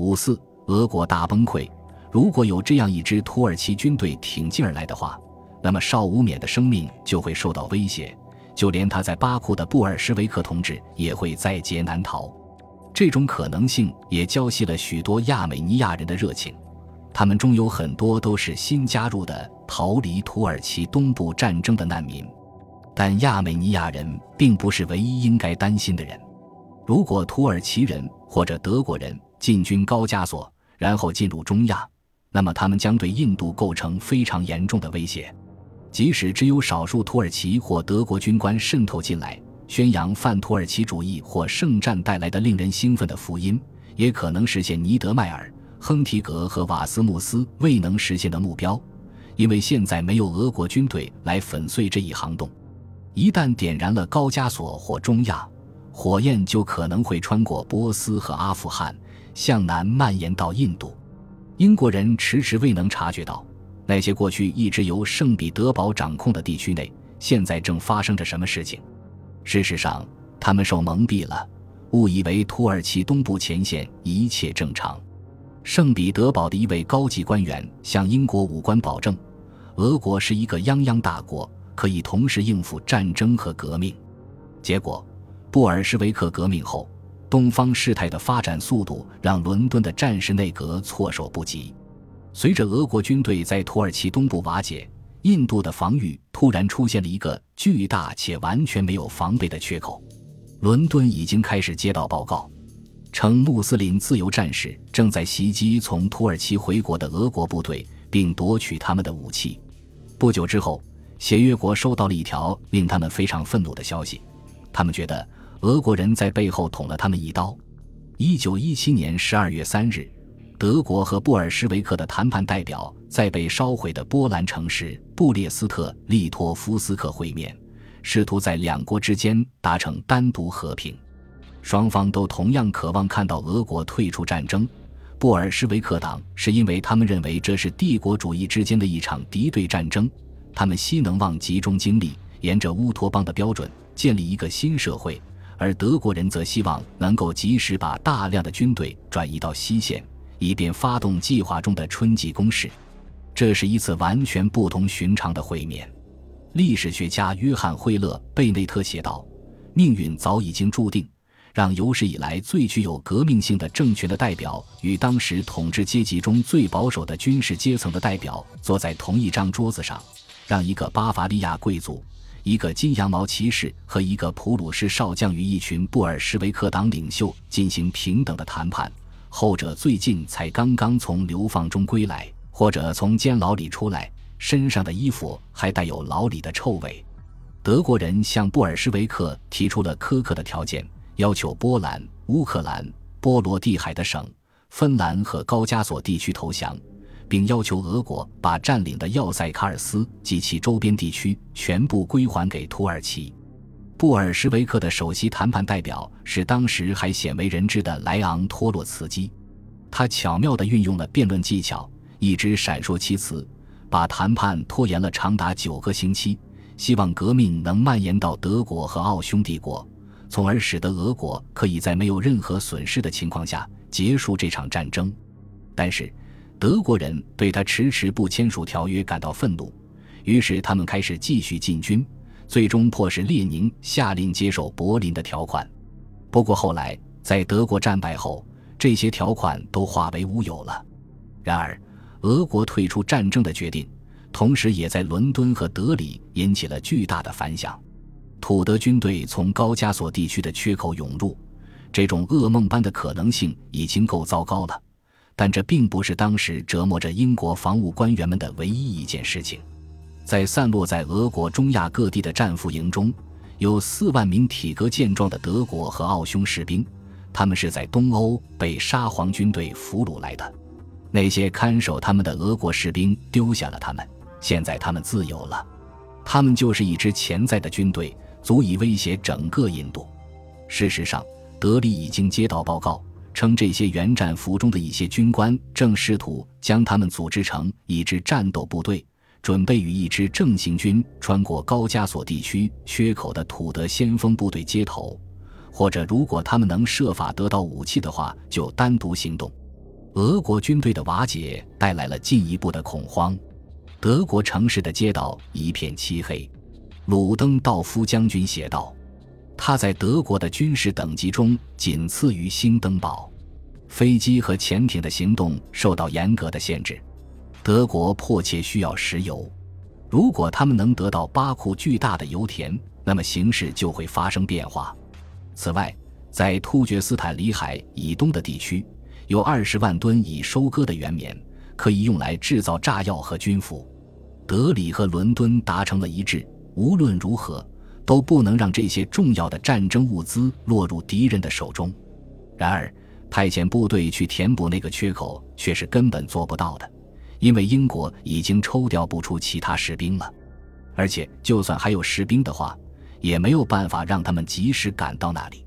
五四，俄国大崩溃。如果有这样一支土耳其军队挺进而来的话，那么邵武冕的生命就会受到威胁，就连他在巴库的布尔什维克同志也会在劫难逃。这种可能性也浇熄了许多亚美尼亚人的热情，他们中有很多都是新加入的逃离土耳其东部战争的难民。但亚美尼亚人并不是唯一应该担心的人。如果土耳其人或者德国人进军高加索，然后进入中亚，那么他们将对印度构成非常严重的威胁。即使只有少数土耳其或德国军官渗透进来，宣扬泛土耳其主义或圣战带来的令人兴奋的福音，也可能实现尼德迈尔、亨提格和瓦斯穆斯未能实现的目标，因为现在没有俄国军队来粉碎这一行动。一旦点燃了高加索或中亚，火焰就可能会穿过波斯和阿富汗，向南蔓延到印度。英国人迟迟未能察觉到，那些过去一直由圣彼得堡掌控的地区内，现在正发生着什么事情。事实上，他们受蒙蔽了，误以为土耳其东部前线一切正常。圣彼得堡的一位高级官员向英国武官保证，俄国是一个泱泱大国。可以同时应付战争和革命，结果，布尔什维克革命后，东方事态的发展速度让伦敦的战时内阁措手不及。随着俄国军队在土耳其东部瓦解，印度的防御突然出现了一个巨大且完全没有防备的缺口。伦敦已经开始接到报告，称穆斯林自由战士正在袭击从土耳其回国的俄国部队，并夺取他们的武器。不久之后。协约国收到了一条令他们非常愤怒的消息，他们觉得俄国人在背后捅了他们一刀。一九一七年十二月三日，德国和布尔什维克的谈判代表在被烧毁的波兰城市布列斯特利托夫斯克会面，试图在两国之间达成单独和平。双方都同样渴望看到俄国退出战争。布尔什维克党是因为他们认为这是帝国主义之间的一场敌对战争。他们希能望集中精力，沿着乌托邦的标准建立一个新社会，而德国人则希望能够及时把大量的军队转移到西线，以便发动计划中的春季攻势。这是一次完全不同寻常的会面。历史学家约翰·惠勒贝内特写道：“命运早已经注定，让有史以来最具有革命性的政权的代表与当时统治阶级中最保守的军事阶层的代表坐在同一张桌子上。”让一个巴伐利亚贵族、一个金羊毛骑士和一个普鲁士少将与一群布尔什维克党领袖进行平等的谈判，后者最近才刚刚从流放中归来，或者从监牢里出来，身上的衣服还带有牢里的臭味。德国人向布尔什维克提出了苛刻的条件，要求波兰、乌克兰、波罗的海的省、芬兰和高加索地区投降。并要求俄国把占领的要塞卡尔斯及其周边地区全部归还给土耳其。布尔什维克的首席谈判代表是当时还鲜为人知的莱昂托洛茨基，他巧妙地运用了辩论技巧，一直闪烁其词，把谈判拖延了长达九个星期，希望革命能蔓延到德国和奥匈帝国，从而使得俄国可以在没有任何损失的情况下结束这场战争。但是。德国人对他迟迟不签署条约感到愤怒，于是他们开始继续进军，最终迫使列宁下令接受柏林的条款。不过后来，在德国战败后，这些条款都化为乌有了。然而，俄国退出战争的决定，同时也在伦敦和德里引起了巨大的反响。土德军队从高加索地区的缺口涌入，这种噩梦般的可能性已经够糟糕了。但这并不是当时折磨着英国防务官员们的唯一一件事情。在散落在俄国中亚各地的战俘营中，有四万名体格健壮的德国和奥匈士兵，他们是在东欧被沙皇军队俘虏来的。那些看守他们的俄国士兵丢下了他们，现在他们自由了。他们就是一支潜在的军队，足以威胁整个印度。事实上，德里已经接到报告。称这些原战俘中的一些军官正试图将他们组织成一支战斗部队，准备与一支正行军穿过高加索地区缺口的土德先锋部队接头，或者如果他们能设法得到武器的话，就单独行动。俄国军队的瓦解带来了进一步的恐慌，德国城市的街道一片漆黑。鲁登道夫将军写道：“他在德国的军事等级中仅次于兴登堡。飞机和潜艇的行动受到严格的限制。德国迫切需要石油，如果他们能得到巴库巨大的油田，那么形势就会发生变化。此外，在突厥斯坦里海以东的地区。”有二十万吨已收割的原棉，可以用来制造炸药和军服。德里和伦敦达成了一致，无论如何都不能让这些重要的战争物资落入敌人的手中。然而，派遣部队去填补那个缺口却是根本做不到的，因为英国已经抽调不出其他士兵了，而且就算还有士兵的话，也没有办法让他们及时赶到那里。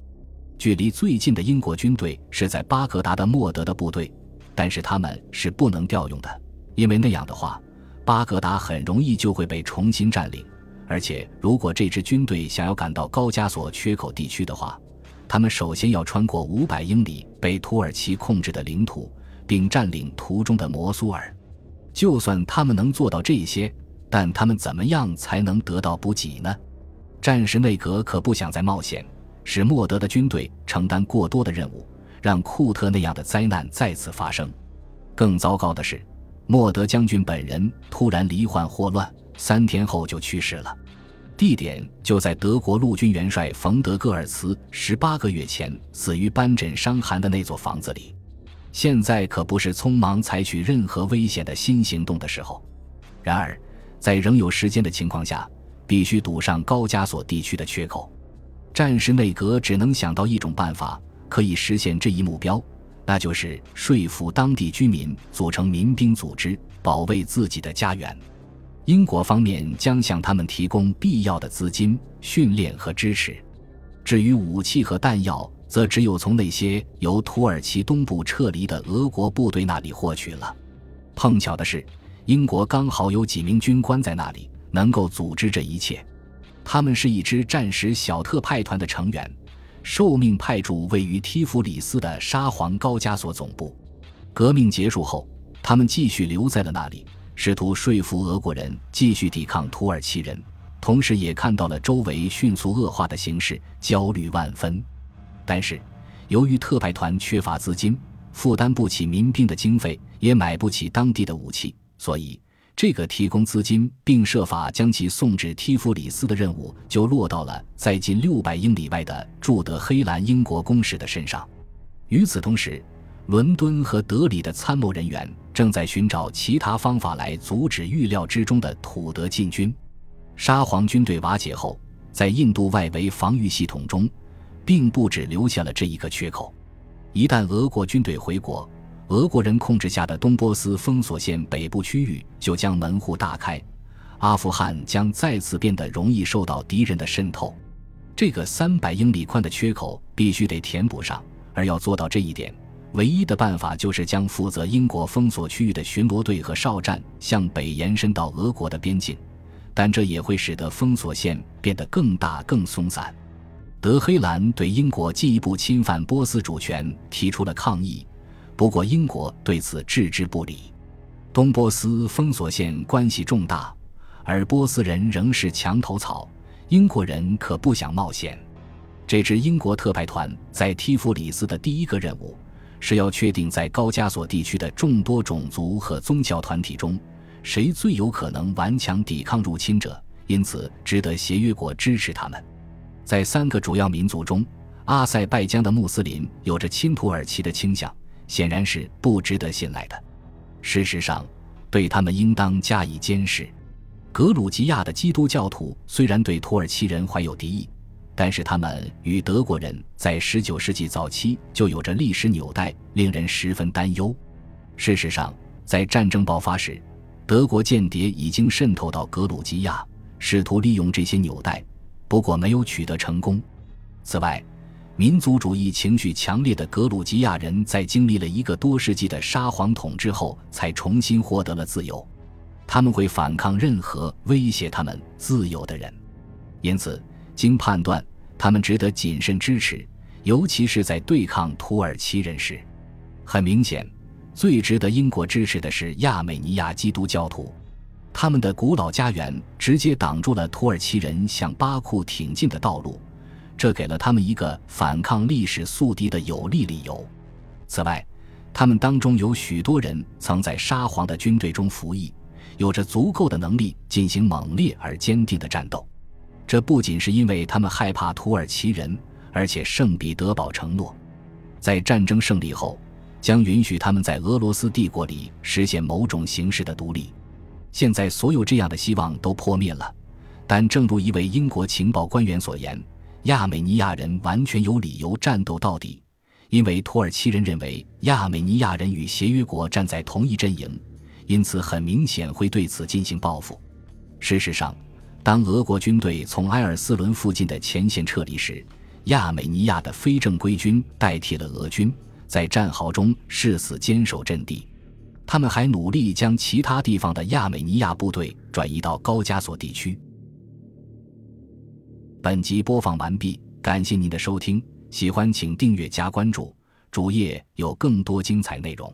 距离最近的英国军队是在巴格达的莫德的部队，但是他们是不能调用的，因为那样的话，巴格达很容易就会被重新占领。而且，如果这支军队想要赶到高加索缺口地区的话，他们首先要穿过五百英里被土耳其控制的领土，并占领途中的摩苏尔。就算他们能做到这些，但他们怎么样才能得到补给呢？战时内阁可不想再冒险。使莫德的军队承担过多的任务，让库特那样的灾难再次发生。更糟糕的是，莫德将军本人突然罹患霍乱，三天后就去世了。地点就在德国陆军元帅冯德戈尔茨十八个月前死于斑疹伤寒的那座房子里。现在可不是匆忙采取任何危险的新行动的时候。然而，在仍有时间的情况下，必须堵上高加索地区的缺口。战时内阁只能想到一种办法，可以实现这一目标，那就是说服当地居民组成民兵组织，保卫自己的家园。英国方面将向他们提供必要的资金、训练和支持。至于武器和弹药，则只有从那些由土耳其东部撤离的俄国部队那里获取了。碰巧的是，英国刚好有几名军官在那里，能够组织这一切。他们是一支战时小特派团的成员，受命派驻位于提夫里斯的沙皇高加索总部。革命结束后，他们继续留在了那里，试图说服俄国人继续抵抗土耳其人，同时也看到了周围迅速恶化的形势，焦虑万分。但是，由于特派团缺乏资金，负担不起民兵的经费，也买不起当地的武器，所以。这个提供资金并设法将其送至提夫里斯的任务，就落到了在近六百英里外的驻德黑兰英国公使的身上。与此同时，伦敦和德里的参谋人员正在寻找其他方法来阻止预料之中的土德进军。沙皇军队瓦解后，在印度外围防御系统中，并不只留下了这一个缺口。一旦俄国军队回国，俄国人控制下的东波斯封锁线北部区域就将门户大开，阿富汗将再次变得容易受到敌人的渗透。这个三百英里宽的缺口必须得填补上，而要做到这一点，唯一的办法就是将负责英国封锁区域的巡逻队和哨站向北延伸到俄国的边境，但这也会使得封锁线变得更大、更松散。德黑兰对英国进一步侵犯波斯主权提出了抗议。不过，英国对此置之不理。东波斯封锁线关系重大，而波斯人仍是墙头草，英国人可不想冒险。这支英国特派团在提夫里斯的第一个任务，是要确定在高加索地区的众多种族和宗教团体中，谁最有可能顽强抵抗入侵者，因此值得协约国支持他们。在三个主要民族中，阿塞拜疆的穆斯林有着亲土耳其的倾向。显然是不值得信赖的。事实上，对他们应当加以监视。格鲁吉亚的基督教徒虽然对土耳其人怀有敌意，但是他们与德国人在19世纪早期就有着历史纽带，令人十分担忧。事实上，在战争爆发时，德国间谍已经渗透到格鲁吉亚，试图利用这些纽带，不过没有取得成功。此外，民族主义情绪强烈的格鲁吉亚人在经历了一个多世纪的沙皇统治后，才重新获得了自由。他们会反抗任何威胁他们自由的人，因此，经判断，他们值得谨慎支持，尤其是在对抗土耳其人时。很明显，最值得英国支持的是亚美尼亚基督教徒，他们的古老家园直接挡住了土耳其人向巴库挺进的道路，这给了他们一个反抗历史宿敌的有力理由。此外，他们当中有许多人曾在沙皇的军队中服役，有着足够的能力进行猛烈而坚定的战斗。这不仅是因为他们害怕土耳其人，而且圣彼得堡承诺，在战争胜利后。将允许他们在俄罗斯帝国里实现某种形式的独立。现在，所有这样的希望都破灭了。但正如一位英国情报官员所言，亚美尼亚人完全有理由战斗到底，因为土耳其人认为亚美尼亚人与协约国站在同一阵营，因此很明显会对此进行报复。事实上，当俄国军队从埃尔斯伦附近的前线撤离时，亚美尼亚的非正规军代替了俄军。在战壕中誓死坚守阵地，他们还努力将其他地方的亚美尼亚部队转移到高加索地区。本集播放完毕，感谢您的收听，喜欢请订阅加关注，主页有更多精彩内容。